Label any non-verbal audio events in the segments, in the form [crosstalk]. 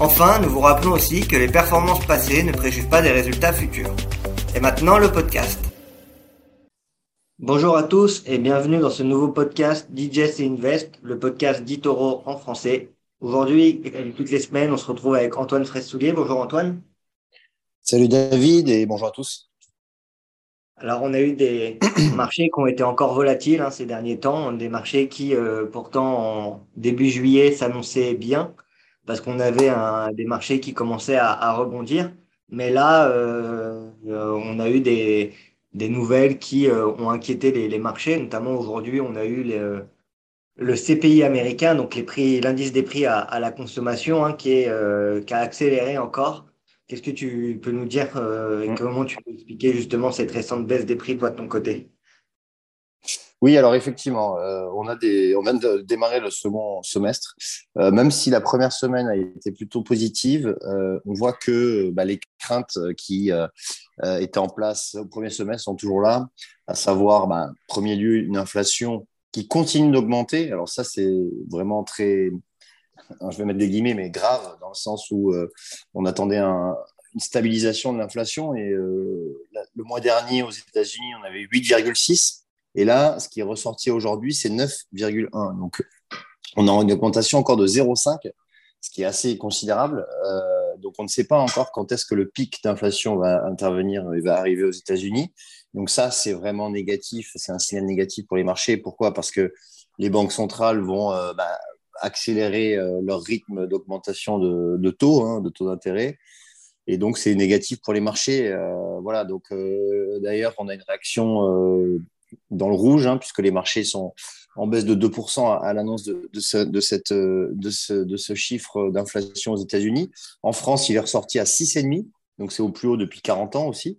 Enfin, nous vous rappelons aussi que les performances passées ne préjugent pas des résultats futurs. Et maintenant, le podcast. Bonjour à tous et bienvenue dans ce nouveau podcast Digest et Invest, le podcast d'Itoro en français. Aujourd'hui, comme toutes les semaines, on se retrouve avec Antoine Fraissoulier. Bonjour Antoine. Salut David et bonjour à tous. Alors, on a eu des [coughs] marchés qui ont été encore volatiles hein, ces derniers temps, des marchés qui, euh, pourtant, en début juillet, s'annonçaient bien parce qu'on avait un, des marchés qui commençaient à, rebondir. Mais là, euh, euh, on a eu des, des nouvelles qui ont inquiété les, marchés. Notamment aujourd'hui, on a eu le CPI américain, donc les prix, l'indice des prix à, la consommation, hein, qui, est, qui a accéléré encore. Qu'est-ce que tu peux nous dire euh, et mm. comment tu peux expliquer justement cette récente baisse des prix, toi, de ton côté? Oui, alors effectivement, euh, on, a des, on vient de démarrer le second semestre. Euh, même si la première semaine a été plutôt positive, on voit que bah, les craintes qui étaient en place au premier semestre sont toujours là, à savoir, bah, premier lieu, une inflation qui continue d'augmenter. Alors ça, c'est vraiment très, je vais mettre des guillemets, mais grave, dans le sens où euh, on attendait une stabilisation de l'inflation. Et euh, le mois dernier, aux États-Unis, on avait 8,6. Et là, ce qui est ressorti aujourd'hui, c'est 9,1. Donc, on a une augmentation encore de 0,5, ce qui est assez considérable. Euh, donc, on ne sait pas encore quand est-ce que le pic d'inflation va intervenir et va arriver aux États-Unis. Donc, ça, c'est vraiment négatif. C'est un signal négatif pour les marchés. Pourquoi? Parce que les banques centrales vont bah, accélérer euh, leur rythme d'augmentation de, taux, hein, de taux d'intérêt. Et donc, c'est négatif pour les marchés. Euh, voilà. Donc, euh, d'ailleurs, on a une réaction dans le rouge, hein, puisque les marchés sont en baisse de 2% à, l'annonce de, ce, cette, ce, de ce chiffre d'inflation aux États-Unis. En France, il est ressorti à 6,5, donc c'est au plus haut depuis 40 ans aussi.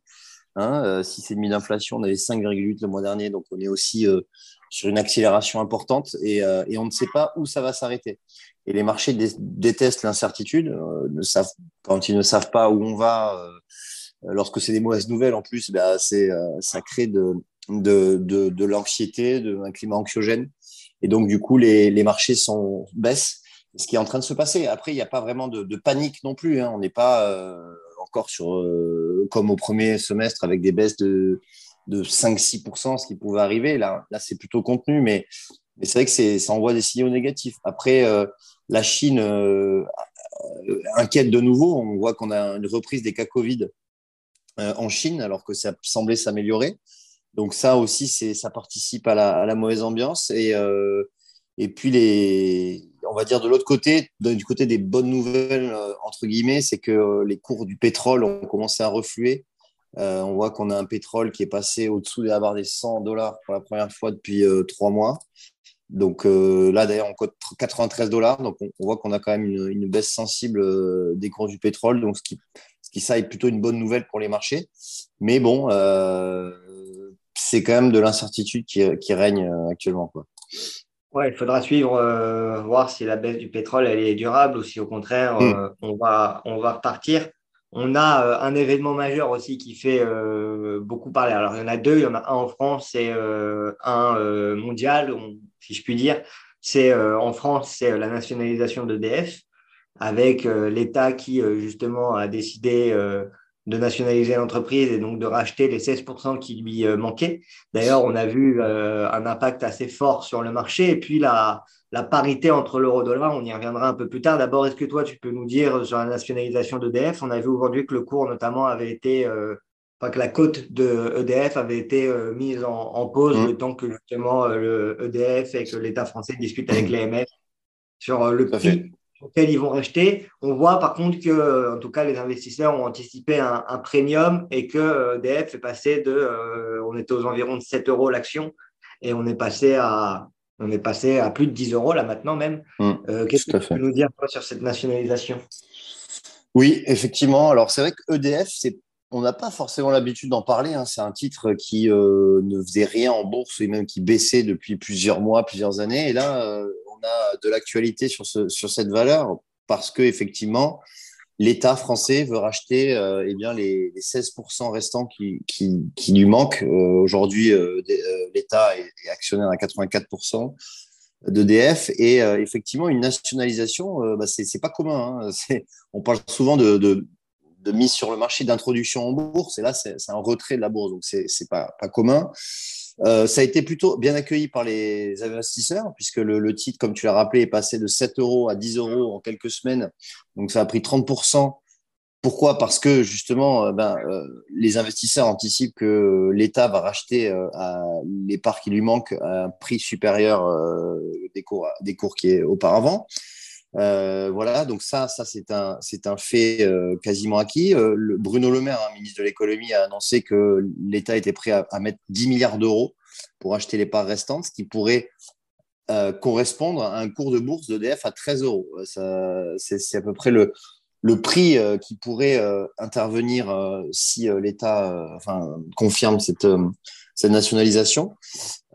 Hein, 6,5 d'inflation, on avait 5,8 le mois dernier, donc on est aussi sur une accélération importante et, euh, on ne sait pas où ça va s'arrêter. Et les marchés détestent l'incertitude, euh, quand ils ne savent pas où on va, euh, lorsque c'est des mauvaises nouvelles en plus, bah, ça crée de, de, de, de l'anxiété, de, un climat anxiogène. Et donc, du coup, les, les marchés sont, baissent, ce qui est en train de se passer. Après, il n'y a pas vraiment de, panique non plus. Hein. On n'est pas encore sur, comme au premier semestre avec des baisses de de 5-6%, ce qui pouvait arriver. Là, là c'est plutôt contenu, mais, mais c'est vrai que ça envoie des signaux négatifs. Après, euh, la Chine euh, inquiète de nouveau. On voit qu'on a une reprise des cas Covid euh, en Chine, alors que ça semblait s'améliorer. Donc ça aussi, ça participe à la, la, mauvaise ambiance. Et, et puis, les, on va dire de l'autre côté, du côté des bonnes nouvelles, entre guillemets, c'est que les cours du pétrole ont commencé à refluer euh, on voit qu'on a un pétrole qui est passé au-dessous des des 100 dollars pour la première fois depuis euh, trois mois. Donc euh, là, d'ailleurs, on cote 93 dollars. Donc on, voit qu'on a quand même une, baisse sensible des cours du pétrole. Donc ce qui, ce qui, ça, est plutôt une bonne nouvelle pour les marchés. Mais bon, c'est quand même de l'incertitude qui, qui, règne actuellement. Quoi. Ouais, il faudra suivre, voir si la baisse du pétrole elle est durable ou si au contraire hmm. on, va, on va repartir. On a euh, un événement majeur aussi qui fait euh, beaucoup parler. Alors, il y en a deux. Il y en a un en France et euh, un mondial, si je puis dire. C'est en France, c'est la nationalisation d'EDF avec l'État qui, justement, a décidé de nationaliser l'entreprise et donc de racheter les 16% qui lui manquaient. D'ailleurs, on a vu un impact assez fort sur le marché. Et puis, la, la parité entre l'euro-dollar, on y reviendra un peu plus tard. D'abord, est-ce que toi, tu peux nous dire sur la nationalisation d'EDF On a vu aujourd'hui que le cours, notamment, avait été, euh, enfin, que la cote de EDF avait été euh, mise en, pause mmh. le temps que justement euh, le EDF et que l'État français discute avec l'EMF sur le prix auquel ils vont racheter. On voit par contre que, en tout cas, les investisseurs ont anticipé un, un premium et que EDF est passé de, on était aux environs de 7 euros l'action et on est passé à on est passé à plus de 10 euros là maintenant même. Mmh, euh, qu'est-ce que tu peux nous dire sur cette nationalisation? Oui, effectivement. Alors c'est vrai que EDF, c'est on n'a pas forcément l'habitude d'en parler. Hein. C'est un titre qui ne faisait rien en bourse et même qui baissait depuis plusieurs mois, plusieurs années. Et là, de l'actualité sur, cette valeur parce que effectivement, l'État français veut racheter euh, eh bien, les, 16% restants qui, lui manquent. Euh, aujourd'hui, euh, l'État est, actionnaire à 84% d'EDF et effectivement, une nationalisation, bah, c'est n'est pas commun. Hein. [laughs] On parle souvent de, mise sur le marché d'introduction en bourse et là, c'est un retrait de la bourse, donc c'est pas, pas commun. Euh, ça a été plutôt bien accueilli par les investisseurs, puisque le, titre, comme tu l'as rappelé, est passé de 7 euros à 10 euros en quelques semaines. Donc, ça a pris 30%. Pourquoi? Parce que justement, euh, ben, euh, les investisseurs anticipent que l'État va racheter les parts qui lui manquent à un prix supérieur des, cours, des cours qui est auparavant. Voilà, donc ça, ça c'est un, fait quasiment acquis. Bruno Le Maire, hein, ministre de l'économie, a annoncé que l'État était prêt à, mettre 10 milliards d'euros pour acheter les parts restantes, ce qui pourrait euh, correspondre à un cours de bourse d'EDF à 13 euros. C'est à peu près le, prix euh, qui pourrait euh, intervenir si l'État confirme cette, cette nationalisation.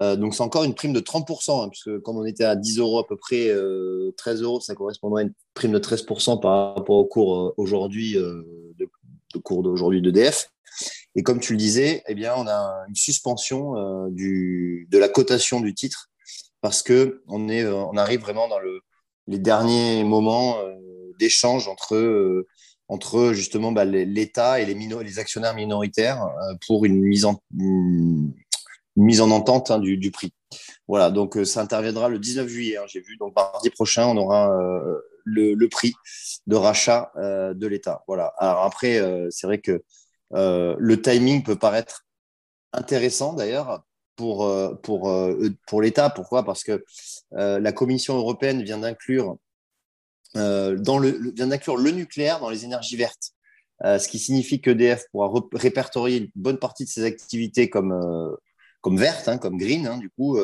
donc c'est encore une prime de 30%, hein, puisque comme on était à 10 euros à peu près, 13 euros, ça correspondrait à une prime de 13% par rapport au cours aujourd'hui de, de, cours d'aujourd'hui d'EDF. Et comme tu le disais, eh bien, on a une suspension euh, du, de la cotation du titre parce que on, est, euh, on arrive vraiment dans le, les derniers moments euh, d'échange entre, entre justement bah, l'État et les, actionnaires minoritaires pour une mise en, mise en entente hein, du, prix. Voilà, donc ça interviendra le 19 juillet. Hein, J'ai vu, donc mardi prochain, on aura le, le, prix de rachat de l'État. Voilà. Alors après, c'est vrai que euh, le timing peut paraître intéressant d'ailleurs pour, euh, pour, euh, pour l'État. Pourquoi? Parce que la Commission européenne vient d'inclure dans le, vient d'inclure le nucléaire dans les énergies vertes. ce qui signifie qu'EDF pourra répertorier une bonne partie de ses activités comme, comme vertes, hein, comme green, hein, du coup,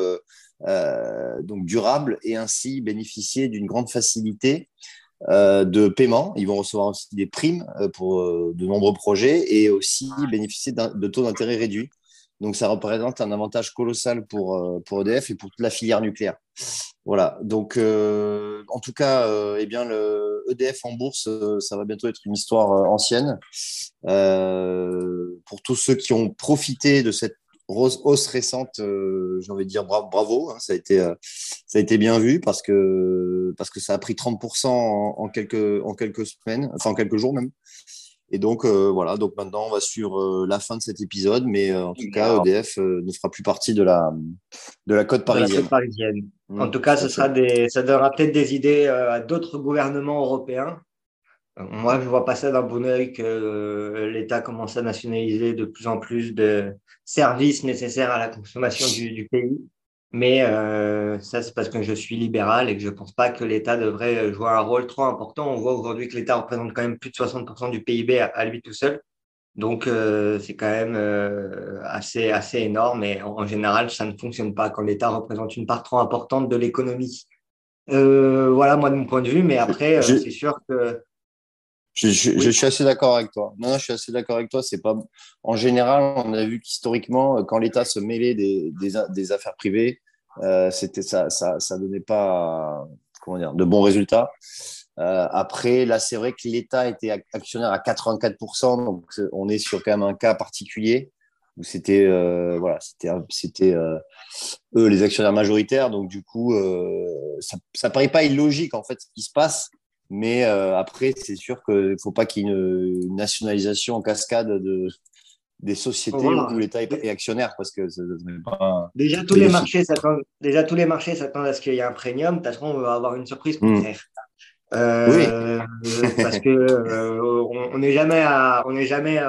donc durable, et ainsi bénéficier d'une grande facilité euh, de paiement. Ils vont recevoir aussi des primes euh, pour euh, de nombreux projets et aussi bénéficier de taux d'intérêt réduits. Donc, ça représente un avantage colossal pour, pour EDF et pour toute la filière nucléaire. Voilà. Donc, en tout cas, eh bien, le EDF en bourse, ça va bientôt être une histoire ancienne. pour tous ceux qui ont profité de cette hausse récente, euh, j'ai envie de dire bravo, hein, ça, a été, euh, ça a été bien vu parce que, parce que ça a pris 30% en, quelques, en quelques semaines, enfin en quelques jours même. Et donc euh, voilà, donc maintenant on va sur la fin de cet épisode, mais en tout cas EDF ne fera plus partie de la, de la côte parisienne. En mmh, tout cas, ce sera des, ça donnera peut-être des idées à d'autres gouvernements européens. Moi, je ne vois pas ça d'un bon oeil que euh, l'État commence à nationaliser de plus en plus de services nécessaires à la consommation du, pays. Mais euh, ça, c'est parce que je suis libéral et que je ne pense pas que l'État devrait jouer un rôle trop important. On voit aujourd'hui que l'État représente quand même plus de 60% du PIB à, lui tout seul. Donc, euh, c'est quand même assez, assez énorme. Et en, général, ça ne fonctionne pas quand l'État représente une part trop importante de l'économie. voilà, moi, de mon point de vue. Mais après, c'est sûr que je, suis assez d'accord avec toi. Non, je suis assez d'accord avec toi. C'est pas en général, on a vu qu'historiquement, quand l'État se mêlait des, des, affaires privées, euh, c'était ça, ça, ça donnait pas comment dire de bons résultats. Euh, après, là, c'est vrai que l'État était actionnaire à 84%, donc on est sur quand même un cas particulier où c'était euh, voilà, c'était c'était euh, eux les actionnaires majoritaires, donc du coup, euh, ça, ça paraît pas illogique en fait ce qui se passe mais euh, après, c'est sûr qu'il ne faut pas qu'il y ait une, nationalisation en cascade de, des sociétés où l'État est, actionnaire parce que déjà, tous les marchés déjà tous les marchés s'attendent à ce qu'il y ait un premium. De toute façon, on va avoir une surprise pour mmh. Euh, [laughs] parce que euh, on n'est jamais on n'est jamais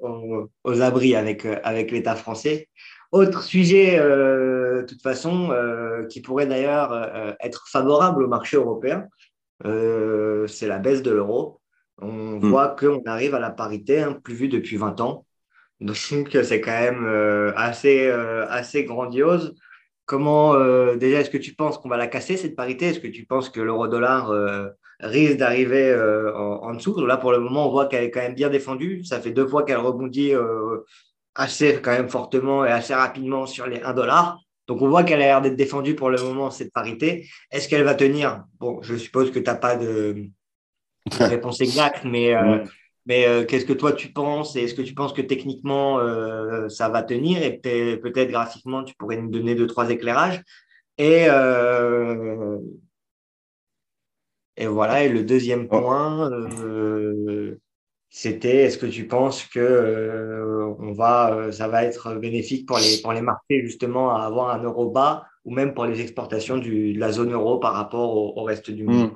aux, abris avec avec l'État français. Autre sujet, de toute façon, qui pourrait d'ailleurs être favorable au marché européen, euh, c'est la baisse de l'euro. On hmm. voit qu'on arrive à la parité, hein, plus vue depuis 20 ans. Donc, [laughs] c'est quand même euh, assez, euh, assez grandiose. Comment, déjà, est-ce que tu penses qu'on va la casser, cette parité? Est-ce que tu penses que l'euro-dollar risque d'arriver en, dessous? Là, pour le moment, on voit qu'elle est quand même bien défendue. Ça fait deux fois qu'elle rebondit assez quand même fortement et assez rapidement sur les 1 dollar. Donc, on voit qu'elle a l'air d'être défendue pour le moment, cette parité. Est-ce qu'elle va tenir? Bon, je suppose que tu n'as pas de, [laughs] réponse exacte, mais, euh, mais euh, qu'est-ce que toi tu penses? Et est-ce que tu penses que techniquement euh, ça va tenir? Et peut-être graphiquement, tu pourrais nous donner deux, trois éclairages. Et, et voilà, et le deuxième oh. C'était est-ce que tu penses que euh, on va, euh, ça va être bénéfique pour les, pour les marchés justement à avoir un euro bas ou même pour les exportations du, de la zone euro par rapport au, reste du monde? Hmm.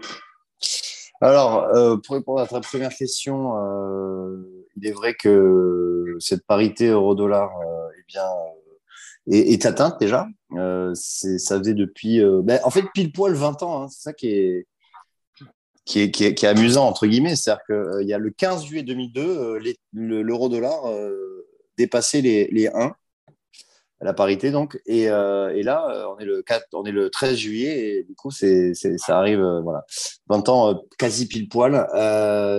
Alors, euh, pour répondre à ta première question, il est vrai que cette parité euro-dollar eh bien, est, atteinte déjà. ça faisait depuis, ben, en fait, pile poil 20 ans. Hein, c'est ça qui est, qui est, qui, est, qui est, amusant, entre guillemets. C'est-à-dire qu'il euh, y a le 15 juillet 2002, euh, l'euro-dollar euh, dépassait les, les 1, la parité donc. Et, et, là, on est, le 4, on est le 13 juillet et du coup, ça arrive, voilà, 20 ans quasi pile poil.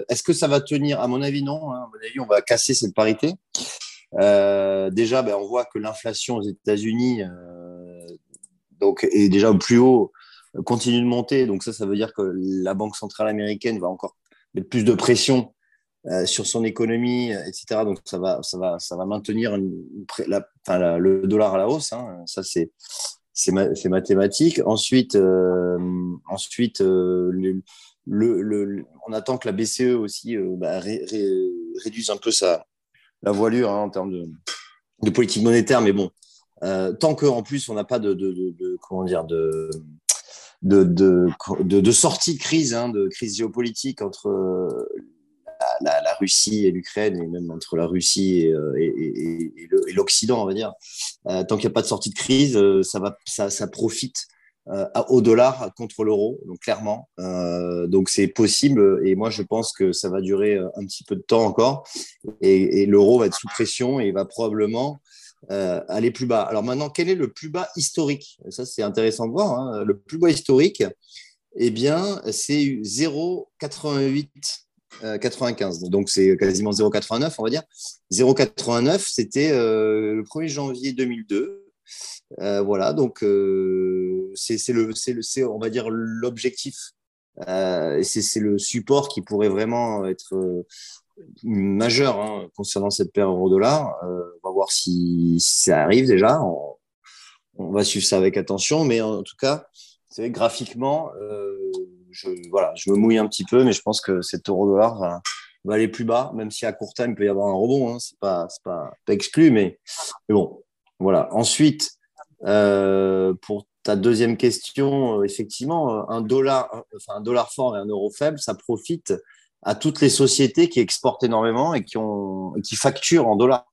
Est-ce que ça va tenir? À mon avis, non. Hein. À mon avis, on va casser cette parité. déjà, ben, on voit que l'inflation aux États-Unis donc, est déjà au plus haut continue de monter. Donc ça, ça veut dire que la Banque centrale américaine va encore mettre plus de pression euh, sur son économie, etc. Donc ça va, ça va, ça va maintenir le dollar à la hausse. Hein. Ça, c'est mathématique. Ensuite, euh, ensuite euh, on attend que la BCE aussi bah, réduise un peu sa, la voilure hein, en termes de, politique monétaire. Mais bon, tant qu'en plus on n'a pas de, comment dire de de, de, de, sortie crise, hein, de crise géopolitique entre euh, la, Russie et l'Ukraine, et même entre la Russie et, euh, et, et, l'Occident, on va dire. Euh, tant qu'il n'y a pas de sortie de crise, ça, va, ça, ça profite au dollar contre l'euro, donc clairement. donc c'est possible, et moi je pense que ça va durer un petit peu de temps encore, et, l'euro va être sous pression et va probablement euh, aller plus bas. Alors maintenant, quel est le plus bas historique? Ça, c'est intéressant de voir. Hein. Le plus bas historique, eh bien, c'est 0,88. 95. Euh, donc, c'est quasiment 0,89, on va dire. 0,89, c'était euh, le 1er janvier 2002. voilà, donc c'est on va dire, l'objectif. c'est le support qui pourrait vraiment être majeur hein, concernant cette paire euro-dollar. Euh, on va voir si, ça arrive déjà. On, va suivre ça avec attention. Mais en tout cas, graphiquement, euh, je, voilà, je me mouille un petit peu, mais je pense que cet euro-dollar va, aller plus bas, même si à court terme, il peut y avoir un rebond. Hein, c'est pas, exclu, mais, bon. Voilà. Ensuite, euh, pour ta deuxième question, effectivement, un dollar, enfin un dollar fort et un euro faible, ça profite à toutes les sociétés qui exportent énormément et qui, ont, qui facturent en dollars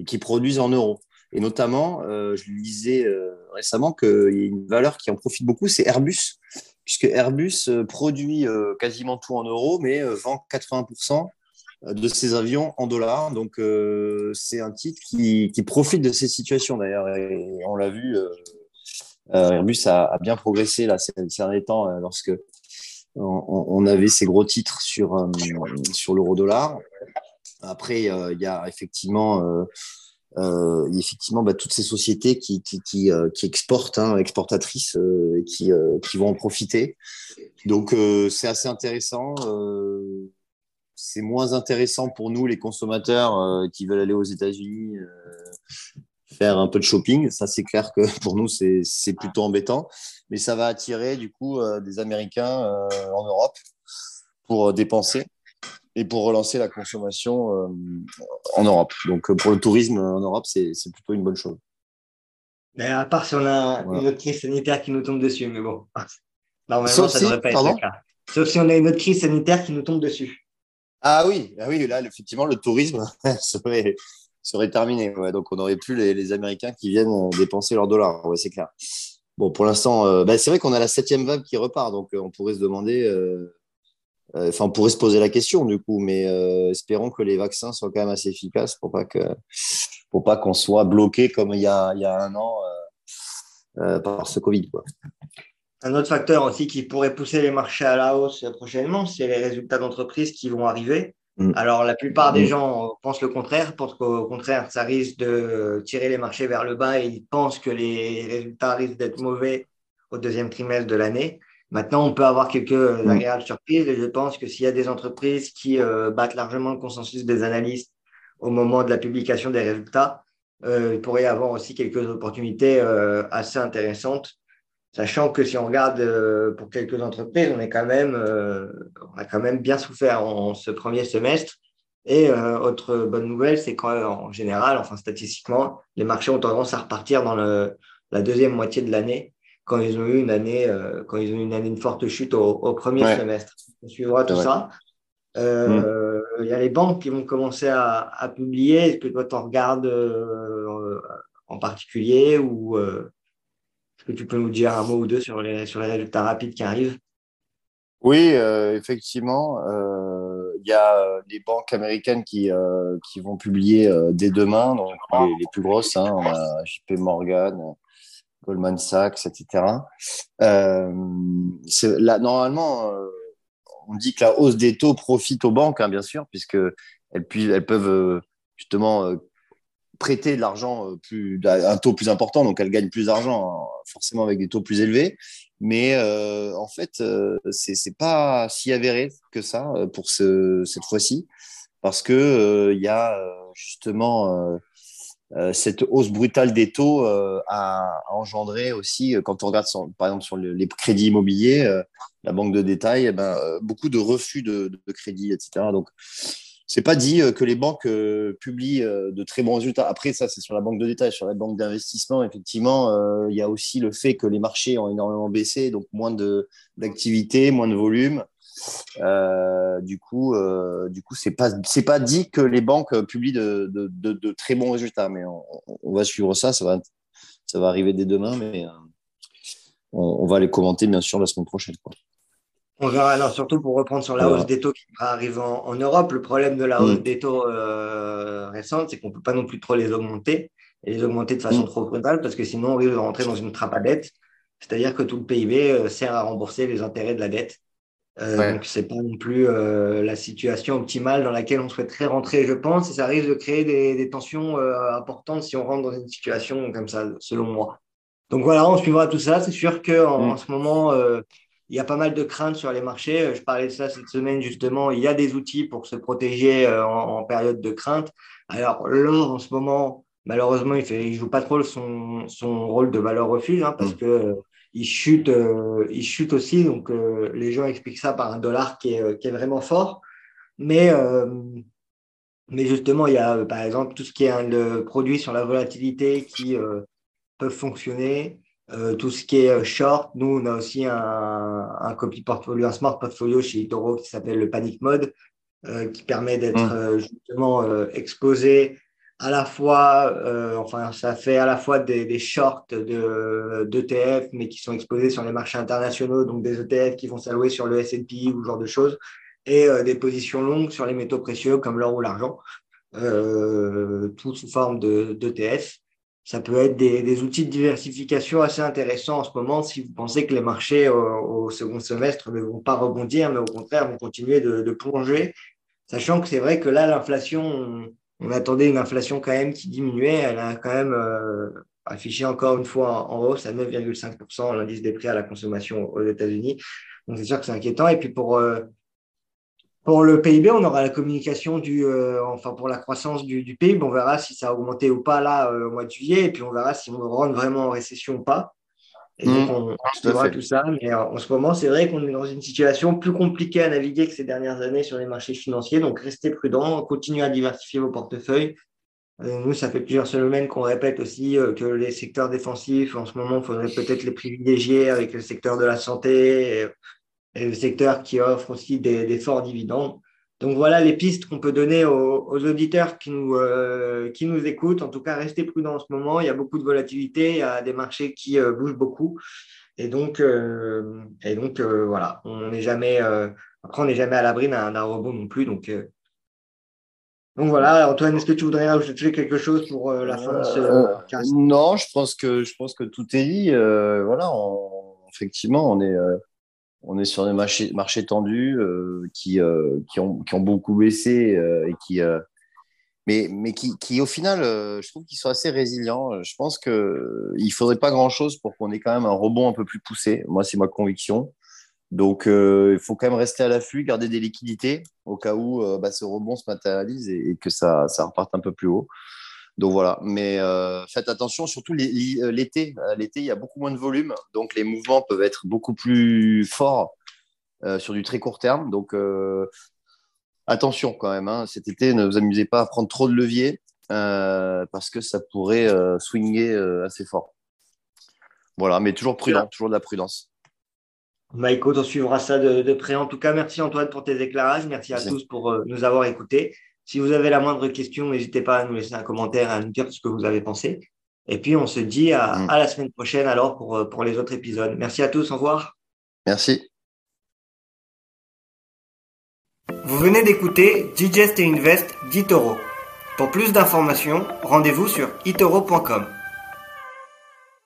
et qui produisent en euros. Et notamment, euh, je lisais euh, récemment qu'il y a une valeur qui en profite beaucoup, c'est Airbus, puisque Airbus euh, produit quasiment tout en euros, mais vend 80% de ses avions en dollars. Donc, c'est un titre qui, qui, profite de ces situations d'ailleurs. Et on l'a vu, Airbus a, a, bien progressé là, ces, derniers temps lorsque on, avait ces gros titres sur, euh, l'euro-dollar. Après, euh, il y a effectivement, euh, effectivement bah, toutes ces sociétés qui, exportent, hein, exportatrices, et qui, qui vont en profiter. Donc, c'est assez intéressant. c'est moins intéressant pour nous, les consommateurs qui veulent aller aux États-Unis faire un peu de shopping. Ça, c'est clair que [laughs] pour nous, c'est plutôt embêtant. Mais ça va attirer du coup euh, des Américains euh, en Europe pour euh, dépenser et pour relancer la consommation en Europe. Donc pour le tourisme en Europe, c'est plutôt une bonne chose. Mais à part si on a une autre crise sanitaire qui nous tombe dessus, mais bon. Normalement, ça ne devrait pas être le cas. Sauf si on a une autre crise sanitaire qui nous tombe dessus. Ah oui, ah oui là, effectivement, le tourisme [laughs] serait, serait terminé. donc, on n'aurait plus les, Américains qui viennent euh, dépenser leurs dollars. C'est clair. Bon, pour l'instant, euh, bah, c'est vrai qu'on a la septième vague qui repart. Donc, euh, on pourrait se demander, enfin, on pourrait se poser la question du coup, mais espérons que les vaccins soient quand même assez efficaces pour pas que, pour pas qu'on soit bloqué comme il y a, il y a un an par ce Covid. Un autre facteur aussi qui pourrait pousser les marchés à la hausse prochainement, c'est les résultats d'entreprise qui vont arriver. Mm. Alors, la plupart des mm. gens pensent le contraire, pensent qu'au contraire, ça risque de tirer les marchés vers le bas et ils pensent que les résultats risquent d'être mauvais au deuxième trimestre de l'année. Maintenant, on peut avoir quelques mm. agréables surprises et je pense que s'il y a des entreprises qui euh, battent largement le consensus des analystes au moment de la publication des résultats, euh, il pourrait y avoir aussi quelques opportunités euh, assez intéressantes Sachant que si on regarde euh, pour quelques entreprises, on, est quand même, euh, on a quand même bien souffert en, ce premier semestre. Et euh, autre bonne nouvelle, c'est qu'en général, enfin statistiquement, les marchés ont tendance à repartir dans le, la deuxième moitié de l'année quand ils ont eu une année, quand ils ont eu une année, une forte chute au, premier semestre. On suivra tout ça. Mm. Il y a les banques qui vont commencer à, à publier. Est-ce que toi, tu en regardes en particulier ou est-ce que tu peux nous dire un mot ou deux sur les, sur les résultats rapides qui arrivent? Oui, euh, effectivement. Euh, il y a les banques américaines qui, euh, qui vont publier dès demain, donc les, plus grosses. Hein, on a JP Morgan, Goldman Sachs, etc. normalement, on dit que la hausse des taux profite aux banques, hein, bien sûr, puisque elles, elles peuvent justement prêter de l'argent euh, plus un taux plus important, donc elle gagne plus d'argent, hein, forcément avec des taux plus élevés. Mais euh, en fait, euh, c'est pas si avéré que ça pour ce, cette fois-ci, parce que il y a justement cette hausse brutale des taux a, engendré aussi, quand on regarde par exemple sur les crédits immobiliers, la banque de détail, eh ben, beaucoup de refus de, de crédit, etc. Donc c'est pas dit euh, que les banques euh, publient euh, de très bons résultats. Après, ça, c'est sur la banque de détail, sur la banque d'investissement. Effectivement, il y a aussi le fait que les marchés ont énormément baissé, donc moins d'activité, moins de volume. du coup, du coup, pas pas dit que les banques publient de, de, très bons résultats, mais on, va suivre ça. Ça va ça va arriver dès demain, mais on, va les commenter bien sûr la semaine prochaine. On verra. Alors, surtout pour reprendre sur la hausse des taux qui arrive en, en, Europe, le problème de la hausse mm. des taux euh, récente, c'est qu'on ne peut pas non plus trop les augmenter et les augmenter de façon mm. trop brutale parce que sinon, on risque de rentrer dans une trappe à dette. C'est-à-dire que tout le PIB euh, sert à rembourser les intérêts de la dette. Euh, Donc, ce n'est pas non plus euh, la situation optimale dans laquelle on souhaiterait rentrer, je pense, et ça risque de créer des, des tensions euh, importantes si on rentre dans une situation comme ça, selon moi. Donc voilà, on suivra tout ça. C'est sûr qu'en mm. en ce moment, il y a pas mal de craintes sur les marchés. Euh, je parlais de ça cette semaine justement. Il y a des outils pour se protéger euh, en, période de crainte. Alors l'or en ce moment, malheureusement, il ne joue pas trop son, son, rôle de valeur refuge hein, parce mm. que euh, il chute, il chute aussi. Donc les gens expliquent ça par un dollar qui est, qui est vraiment fort. Mais mais justement, il y a par exemple tout ce qui est un le produit sur la volatilité qui peuvent fonctionner. Euh, tout ce qui est euh, short, nous, on a aussi un, un copy portfolio, un smart portfolio chez Itoro qui s'appelle le Panic Mode, euh, qui permet d'être mmh. justement exposé à la fois, enfin, ça fait à la fois des, des shorts d'ETF, mais qui sont exposés sur les marchés internationaux, donc des ETF qui vont s'allouer sur le S&P ou ce genre de choses, et des positions longues sur les métaux précieux comme l'or ou l'argent, tout sous forme d'ETF ça peut être des, outils de diversification assez intéressants en ce moment si vous pensez que les marchés au, second semestre ne vont pas rebondir, mais au contraire vont continuer de, plonger, sachant que c'est vrai que là, l'inflation, on, attendait une inflation quand même qui diminuait, elle a quand même euh, affiché encore une fois en, hausse à 9,5% l'indice des prix à la consommation aux États-Unis. Donc c'est sûr que c'est inquiétant. Et puis pour euh, pour le PIB, on aura la communication du, euh, enfin pour la croissance du, du, PIB, on verra si ça a augmenté ou pas là euh, au mois de juillet, et puis on verra si on rentre vraiment en récession ou pas. Et donc mmh, on, on tout ça. Mais euh, en ce moment, c'est vrai qu'on est dans une situation plus compliquée à naviguer que ces dernières années sur les marchés financiers. Donc restez prudents, continuez à diversifier vos portefeuilles. nous, ça fait plusieurs semaines qu'on répète aussi que les secteurs défensifs, en ce moment, il faudrait peut-être les privilégier avec le secteur de la santé, secteur qui offre aussi des, forts dividendes. Donc voilà les pistes qu'on peut donner aux, auditeurs qui nous, euh, qui nous écoutent. En tout cas, restez prudents en ce moment. Il y a beaucoup de volatilité, il y a des marchés qui euh, bougent beaucoup. Et donc, euh, et donc voilà, on n'est jamais, après, on n'est jamais à l'abri d'un rebond non plus. Donc, donc voilà, Antoine, est-ce que tu voudrais ajouter quelque chose pour la fin de ce Non, je pense que, je pense que tout est dit. voilà, on effectivement, on est, on est sur des marchés, tendus qui, qui, ont, qui ont beaucoup baissé et qui, mais, mais qui, au final, je trouve qu'ils sont assez résilients. Je pense qu'il ne faudrait pas grand-chose pour qu'on ait quand même un rebond un peu plus poussé. Moi, c'est ma conviction. Donc, il faut quand même rester à l'affût, garder des liquidités au cas où bah, ce rebond se matérialise et, que ça reparte un peu plus haut. Donc voilà, mais euh, faites attention, surtout euh, l'été. Euh, l'été, il y a beaucoup moins de volume, donc les mouvements peuvent être beaucoup plus forts sur du très court terme. Donc attention quand même, hein. cet été, ne vous amusez pas à prendre trop de levier parce que ça pourrait swinger assez fort. Voilà, mais toujours prudent, toujours de la prudence. Bah on suivra ça de, près. En tout cas, merci Antoine pour tes éclairages. Merci à tous pour nous avoir écoutés. Si vous avez la moindre question, n'hésitez pas à nous laisser un commentaire, à nous dire ce que vous avez pensé. Et puis, on se dit à, mm. la semaine prochaine alors pour, euh, pour les autres épisodes. Merci à tous, au revoir. Merci. Vous venez d'écouter Digest et Invest d'Itoro. Pour plus d'informations, rendez-vous sur itoro.com.